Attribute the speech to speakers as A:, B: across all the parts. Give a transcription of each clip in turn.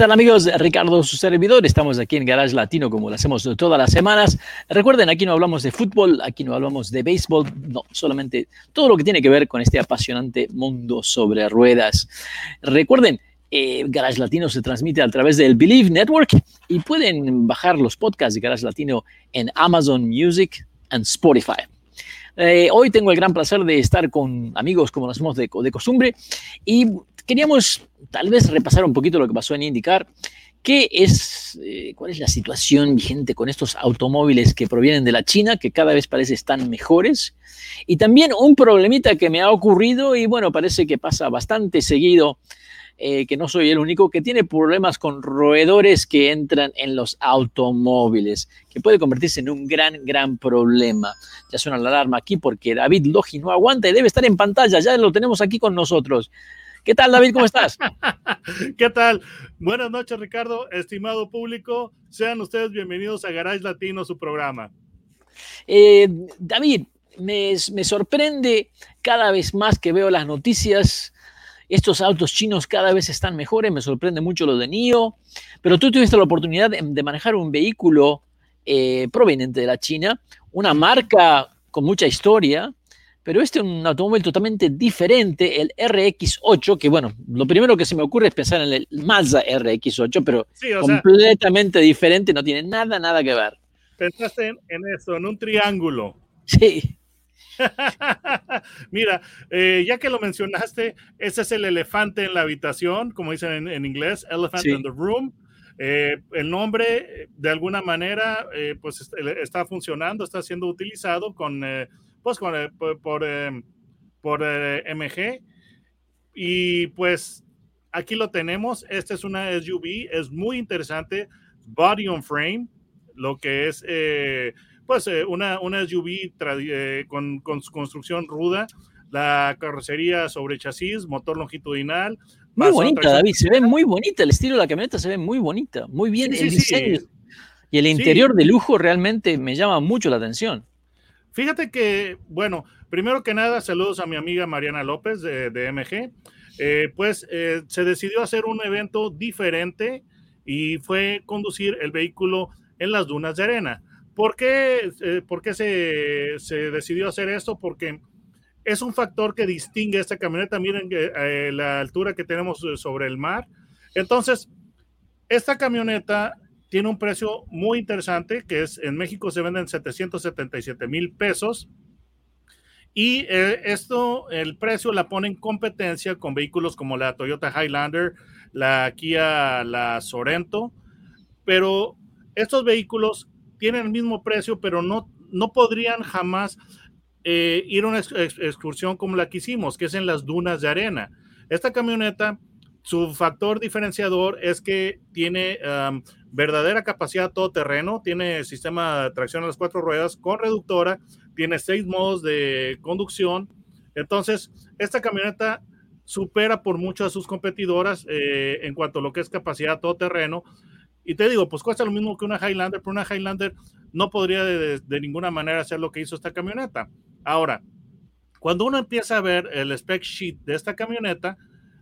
A: ¿Qué tal amigos? Ricardo, su servidor. Estamos aquí en Garage Latino como lo hacemos todas las semanas. Recuerden, aquí no hablamos de fútbol, aquí no hablamos de béisbol, no, solamente todo lo que tiene que ver con este apasionante mundo sobre ruedas. Recuerden, eh, Garage Latino se transmite a través del Believe Network y pueden bajar los podcasts de Garage Latino en Amazon Music and Spotify. Eh, hoy tengo el gran placer de estar con amigos como lo hacemos de, de costumbre y queríamos tal vez repasar un poquito lo que pasó en IndyCar. ¿Qué es, eh, ¿Cuál es la situación vigente con estos automóviles que provienen de la China, que cada vez parece están mejores? Y también un problemita que me ha ocurrido y bueno, parece que pasa bastante seguido, eh, que no soy el único, que tiene problemas con roedores que entran en los automóviles, que puede convertirse en un gran, gran problema. Ya suena la alarma aquí porque David Logi no aguanta y debe estar en pantalla, ya lo tenemos aquí con nosotros. ¿Qué tal, David? ¿Cómo estás?
B: ¿Qué tal? Buenas noches, Ricardo. Estimado público, sean ustedes bienvenidos a Garage Latino, su programa.
A: Eh, David, me, me, sorprende cada vez más que veo las noticias. Estos autos chinos cada vez están mejores. Me sorprende mucho lo de NIO. Pero tú tuviste la oportunidad de, de manejar un vehículo eh, proveniente de la China, una marca con mucha historia, pero este es un automóvil totalmente diferente, el RX8, que bueno, lo primero que se me ocurre es pensar en el Mazda RX8, pero sí, completamente sea, diferente, no tiene nada, nada que ver.
B: Pensaste en, en eso, en un triángulo.
A: Sí.
B: Mira, eh, ya que lo mencionaste, ese es el elefante en la habitación, como dicen en, en inglés, elephant sí. in the room. Eh, el nombre, de alguna manera, eh, pues está funcionando, está siendo utilizado con pues con, por, por, eh, por eh, MG. Y pues aquí lo tenemos. Esta es una SUV, es muy interesante. Body on frame, lo que es eh, pues una, una SUV con, con su construcción ruda. La carrocería sobre chasis, motor longitudinal.
A: Muy bonita, David, se ve muy bonita. El estilo de la camioneta se ve muy bonita, muy bien sí, el sí, diseño. Sí. Y el interior de lujo realmente me llama mucho la atención.
B: Fíjate que, bueno, primero que nada, saludos a mi amiga Mariana López de, MG. Eh, pues eh, se decidió hacer un evento diferente y fue conducir el vehículo en las dunas de arena. ¿Por qué, eh, por qué se, se, decidió hacer esto? Porque es un factor que distingue esta camioneta. Miren la altura que tenemos sobre el mar. Entonces, esta camioneta tiene un precio muy interesante, que es en México se venden 777 mil pesos. Y eh, esto, el precio la pone en competencia con vehículos como la Toyota Highlander, la Kia, la Sorento, pero estos vehículos tienen el mismo precio, pero no, no podrían jamás eh, ir a una ex excursión como la que hicimos, que es en las dunas de arena. Esta camioneta, su factor diferenciador es que tiene verdadera capacidad todoterreno, tiene sistema de tracción a las cuatro ruedas con reductora, tiene seis modos de conducción. Entonces, esta camioneta supera por mucho a sus competidoras eh, en cuanto a lo que es capacidad todoterreno. Y te digo, pues cuesta lo mismo que una Highlander, pero una Highlander no podría de, de ninguna manera hacer lo que hizo esta camioneta. Ahora, cuando uno empieza a ver el spec sheet de esta camioneta,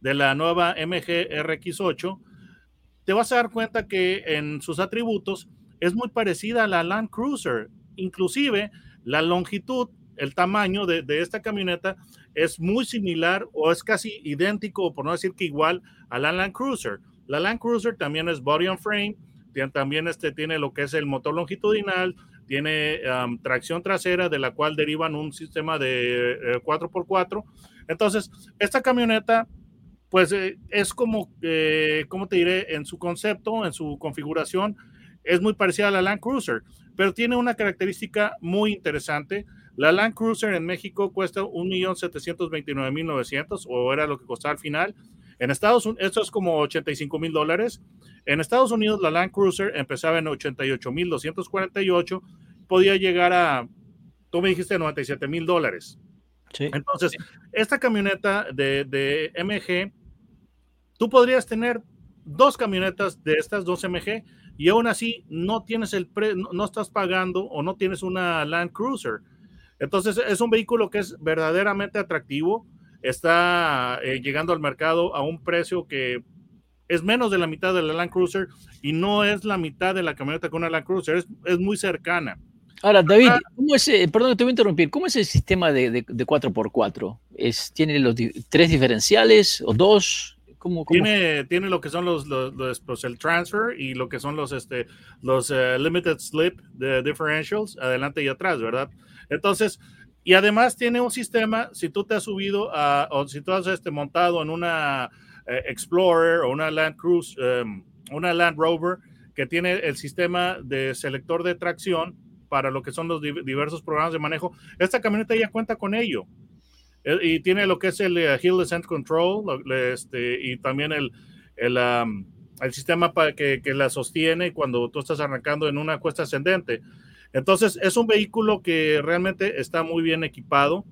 B: de la nueva MG RX8, te vas a dar cuenta que en sus atributos es muy parecida a la Land Cruiser. Inclusive la longitud, el tamaño de, de, esta camioneta es muy similar o es casi idéntico, por no decir que igual, a la Land Cruiser. La Land Cruiser también es body on frame, también este, tiene lo que es el motor longitudinal, tiene tracción trasera de la cual derivan un sistema de eh, 4x4. Entonces, esta camioneta pues eh, es como, eh, ¿cómo te diré? En su concepto, en su configuración, es muy parecida a la Land Cruiser, pero tiene una característica muy interesante. La Land Cruiser en México cuesta 1.729.900 o era lo que costaba al final. En Estados Unidos, esto es como 85 mil dólares. En Estados Unidos, la Land Cruiser empezaba en 88.248 podía llegar a, tú me dijiste 97 mil dólares.
A: Sí.
B: Entonces, esta camioneta de, de MG, tú podrías tener dos camionetas de estas dos MG y aún así no tienes el pre, no, no estás pagando o no tienes una Land Cruiser. Entonces es un vehículo que es verdaderamente atractivo, está eh, llegando al mercado a un precio que es menos de la mitad de la Land Cruiser y no es la mitad de la camioneta con una Land Cruiser, es, es muy cercana.
A: Ahora, David, ¿cómo es, eh, perdón, te voy a interrumpir, ¿cómo es el sistema de, de, de 4x4? ¿Es, ¿Tiene los di- tres diferenciales o dos? ¿Cómo?
B: Tiene, tiene lo que son los, los, los- pues, el transfer y lo que son los, este, los eh, limited slip de differentials adelante y atrás, ¿verdad? Entonces, y además tiene un sistema, si tú te has subido a, o si tú has este, montado en una eh, Explorer o una Land Cruise, em, una Land Rover, que tiene el sistema de selector de tracción para lo que son los di- diversos programas de manejo, esta camioneta ya cuenta con ello. Eh, Y tiene lo que es el eh, Hill Descent Control este, y también el, el, el sistema para que, que la sostiene cuando tú estás arrancando en una cuesta ascendente. Entonces, es un vehículo que realmente está muy bien equipado.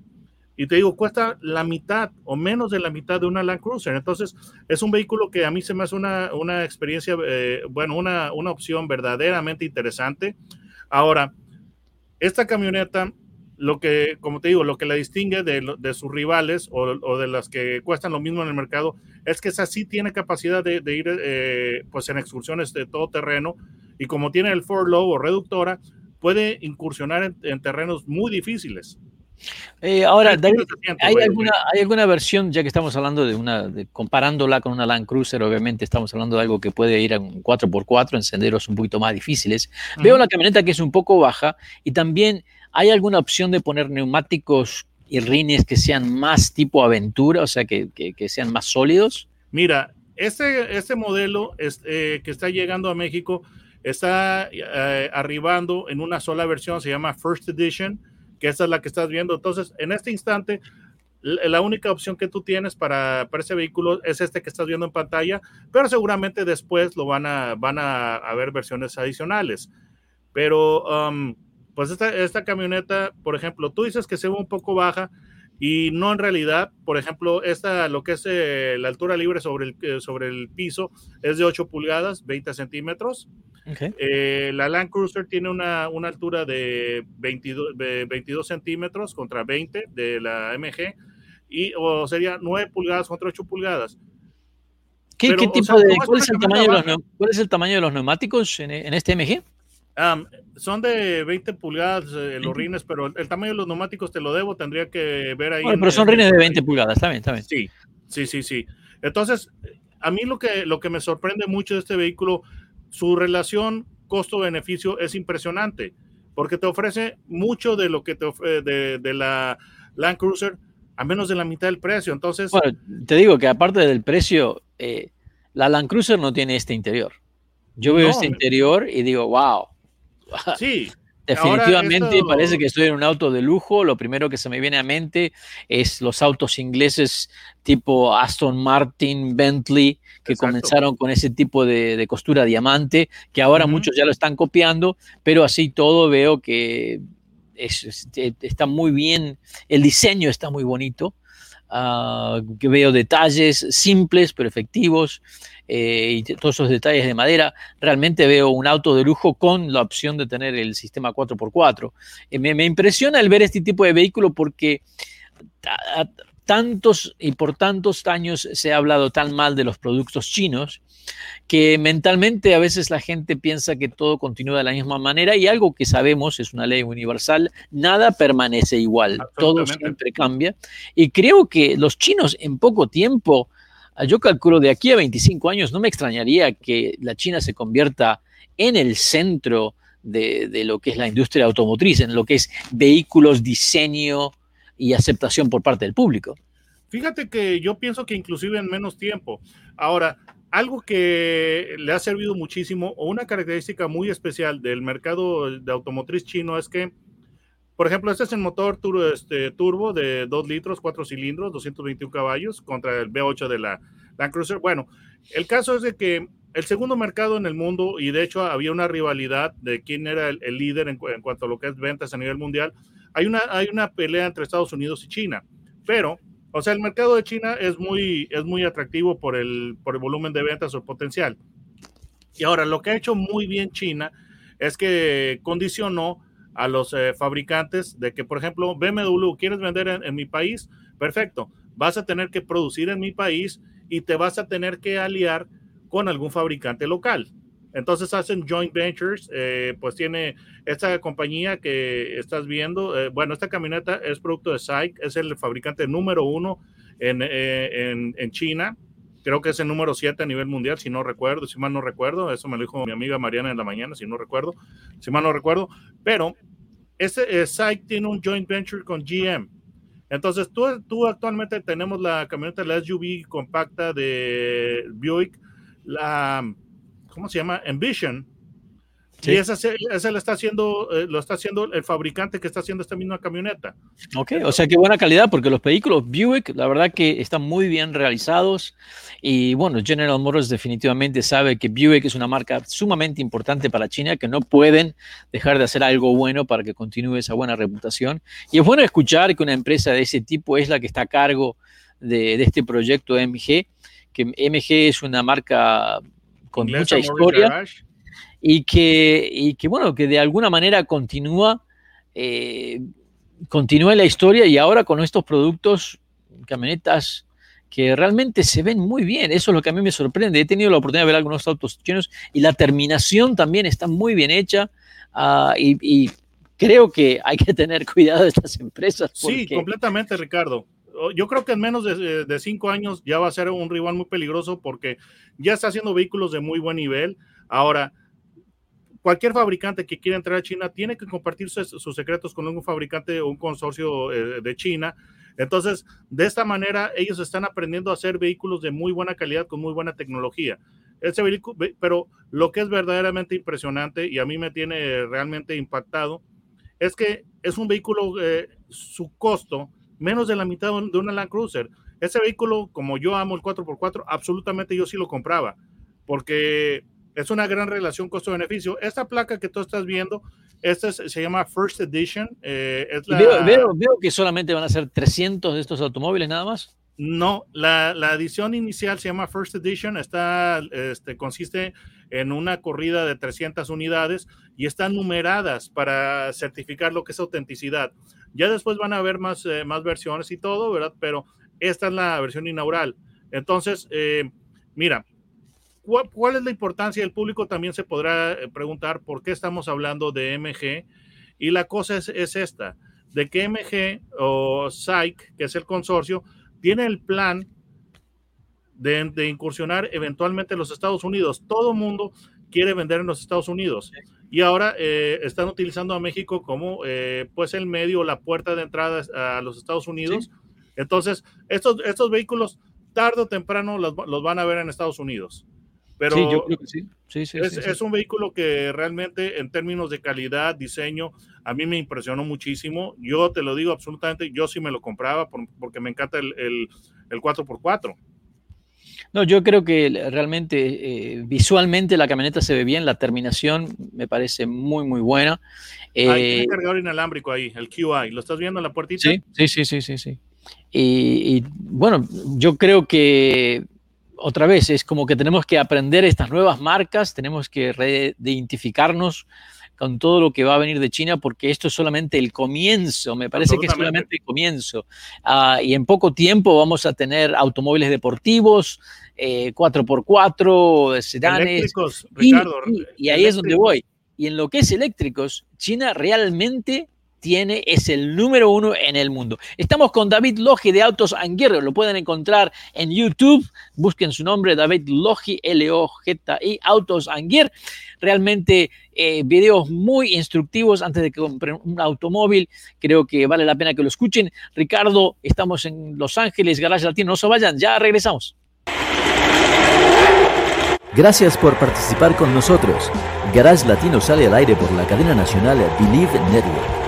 B: Y te digo, cuesta la mitad o menos de la mitad de una Land Cruiser. Entonces, es un vehículo que a mí se me hace una, una experiencia, eh, bueno, una, una opción verdaderamente interesante. Ahora, esta camioneta, lo que, como te digo, lo que la distingue de, de sus rivales o, o de las que cuestan lo mismo en el mercado, es que esa sí tiene capacidad de, de ir eh, pues en excursiones de todo terreno y como tiene el Ford Low o reductora, puede incursionar en, en terrenos muy difíciles.
A: Eh, ahora, David,
B: 700,
A: ¿hay alguna, ¿hay alguna versión, ya que estamos hablando de una, de- comparándola con una Land Cruiser, obviamente estamos hablando de algo que puede ir a un 4x4 en senderos un poquito más difíciles?
B: way.
A: Veo
B: Ujú.
A: la camioneta que es un poco baja y también hay alguna opción de poner neumáticos y rines que sean más tipo aventura, o sea, que, que- sean más sólidos.
B: Mira, este, este modelo eh, que está llegando a México está eh, arribando en una sola versión, se llama First Edition, que esta es la que estás viendo. Entonces, en este instante, la única opción que tú tienes para, para ese vehículo es este que estás viendo en pantalla, pero seguramente después lo van a, van a haber versiones adicionales. Pero, um, pues esta, esta camioneta, por ejemplo, tú dices que se ve un poco baja, y no en realidad, por ejemplo, esta, lo que es eh, la altura libre sobre el, eh, sobre el piso es de 8 pulgadas, 20 centímetros. Eh, la Land Cruiser tiene una, una altura de 22, de 22 centímetros contra 20 de la MG, y, o sería 9 pulgadas contra 8 pulgadas.
A: ¿Qué,
B: Pero,
A: qué
B: o
A: tipo
B: sea,
A: de,
B: no es
A: cuál, es el tamaño de los, cuál es el tamaño de los neumáticos en, en este MG?
B: Um, son de 20 pulgadas eh, los rines, pero el, el tamaño de los neumáticos te lo debo, tendría que ver ahí. En-
A: pero son
B: en-
A: rines de 20 pulgadas, está bien, está bien.
B: Sí, sí, sí, sí. Entonces, a mí lo que, lo que me sorprende mucho de este vehículo, su relación costo-beneficio es impresionante, porque te ofrece mucho de lo que te ofrece de, de la Land Cruiser a menos de la mitad del precio. Entonces,
A: Bueno, te digo que aparte del precio, eh, la Land Cruiser no tiene este interior. Yo veo
B: No,
A: este interior y digo, wow,
B: sí,
A: definitivamente
B: esto-
A: parece que estoy en un auto de lujo. Lo primero que se me viene a mente es los autos ingleses tipo Aston Martin, Bentley, que
B: Exacto.
A: comenzaron con ese tipo de, de costura diamante, que ahora muchos ya lo están copiando, pero así todo veo que es- es- eh, está muy bien, el diseño está muy bonito. ah, que veo detalles simples pero efectivos eh, y todos esos detalles de madera. Realmente veo un auto de lujo con la opción de tener el sistema 4x4. Eh, me, me impresiona el ver este tipo de vehículo porque a- tantos y por tantos años se ha hablado tan mal de los productos chinos que mentalmente a veces la gente piensa que todo continúa de la misma manera y algo que sabemos es una ley universal, nada permanece igual, todo siempre cambia y creo que los chinos en poco tiempo, yo calculo de aquí a 25 años, no me extrañaría que la China se convierta en el centro de, de lo que es la industria automotriz, en lo que es vehículos, diseño y aceptación por parte del público.
B: Fíjate que yo pienso que inclusive en menos tiempo. Ahora, algo que le ha servido muchísimo o una característica muy especial del mercado de automotriz chino es que, por ejemplo, este es el motor turbo, este, turbo de 2 litros, 4 cilindros, 221 caballos contra el V8 de la Land Cruiser. Bueno, el caso es de que el segundo mercado en el mundo, y de hecho había una rivalidad de quién era el, líder en, cuanto a lo que es ventas a nivel mundial, hay una, hay una pelea entre Estados Unidos y China, pero, o sea, el mercado de China es muy, es muy atractivo por el, por el volumen de ventas o potencial. Y ahora, lo que ha hecho muy bien China es que condicionó a los eh, fabricantes de que, por ejemplo, BMW, ¿quieres vender en, mi país? Perfecto, vas a tener que producir en mi país y te vas a tener que aliar con algún fabricante local. Entonces hacen joint ventures, eh, pues tiene esta compañía que estás viendo, eh, bueno, esta camioneta es producto de SAIC, es el fabricante número uno en, en, en China, creo que es el número 7 a nivel mundial, si no recuerdo, si mal no recuerdo, eso me lo dijo mi amiga Mariana en la mañana, si no recuerdo, si mal no recuerdo, pero ese SAIC tiene un joint venture con GM. Entonces, tú, tú actualmente tenemos la camioneta, la SUV compacta de Buick, la, ¿cómo se llama? Ambition, y esa, esa lo, está haciendo, eh, lo está haciendo el fabricante que está haciendo esta misma camioneta.
A: Ok, o sea, qué buena calidad, porque los vehículos Buick, la verdad que están muy bien realizados. Y bueno, General Motors definitivamente sabe que Buick es una marca sumamente importante para China, que no pueden dejar de hacer algo bueno para que continúe esa buena reputación. Y es bueno escuchar que una empresa de ese tipo es la que está a cargo de, de este proyecto MG, que MG es una marca con mucha historia y que, y que, bueno, que de alguna manera continúa, eh, continúa la historia y ahora con estos productos, camionetas que realmente se ven muy bien. Eso es lo que a mí me sorprende. He tenido la oportunidad de ver algunos autos chinos y la terminación también está muy bien hecha ah, y, creo que hay que tener cuidado de estas empresas.
B: Sí, completamente, Ricardo. Yo creo que en menos de, de, cinco años ya va a ser un rival muy peligroso porque ya está haciendo vehículos de muy buen nivel. Ahora, cualquier fabricante que quiera entrar a China tiene que compartir sus, secretos con un fabricante o un consorcio eh, de China. Entonces, de esta manera, ellos están aprendiendo a hacer vehículos de muy buena calidad, con muy buena tecnología. Ese vehículo, pero lo que es verdaderamente impresionante y a mí me tiene realmente impactado es que es un vehículo, eh, su costo, menos de la mitad de una Land Cruiser. Ese vehículo, como yo amo el 4x4, absolutamente yo sí lo compraba, porque es una gran relación costo-beneficio. Esta placa que tú estás viendo, esta se llama First Edition.
A: Eh, veo, que solamente van a ser 300 de estos automóviles nada más.
B: No, la, edición inicial se llama First Edition, está, este, consiste en una corrida de 300 unidades y están numeradas para certificar lo que es autenticidad. Ya después van a haber más, eh, más versiones y todo, ¿verdad? Pero esta es la versión inaugural. Entonces, eh, mira, ¿cuál, es la importancia? El público también se podrá eh, preguntar por qué estamos hablando de MG. Y la cosa es, esta, de que MG o SAIC, que es el consorcio, tiene el plan de, incursionar eventualmente en los Estados Unidos. Todo mundo quiere vender en los Estados Unidos. Y ahora eh, están utilizando a México como eh, pues el medio, la puerta de entrada a los Estados Unidos. Entonces, estos, estos vehículos tarde o temprano los, los, van a ver en Estados Unidos. Pero sí, yo creo que sí. Sí, sí, es, es, un vehículo que realmente en términos de calidad, diseño, a mí me impresionó muchísimo. Yo te lo digo absolutamente, yo sí me lo compraba porque me encanta el, el, el 4x4.
A: No, yo creo que realmente eh, visualmente la camioneta se ve bien, la terminación me parece muy, muy buena.
B: Eh, Hay un cargador inalámbrico ahí, el QI. ¿Lo estás viendo en la puertita?
A: Sí, sí, sí, sí, sí. sí. y, bueno, yo creo que otra vez, es como que tenemos que aprender estas nuevas marcas, tenemos que reidentificarnos con todo lo que va a venir de China, porque esto es solamente el comienzo, me parece que es solamente el comienzo. Ah, y en poco tiempo vamos a tener automóviles deportivos, 4x4, eh, sedanes. Eléctricos, Ricardo. y ahí es donde voy. Y en lo que es eléctricos, China realmente tiene, es el número uno en el mundo. Estamos con David Logi de Autos Anguirre, lo pueden encontrar en YouTube, busquen su nombre, David Logi, L-O-J-I, Autos Anguirre. Realmente eh, videos muy instructivos antes de que compren un automóvil, creo que vale la pena que lo escuchen. Ricardo, estamos en Los Ángeles, Garage Latino, no se vayan, ya regresamos.
C: Gracias por participar con nosotros. Garage Latino sale al aire por la cadena nacional Believe Network.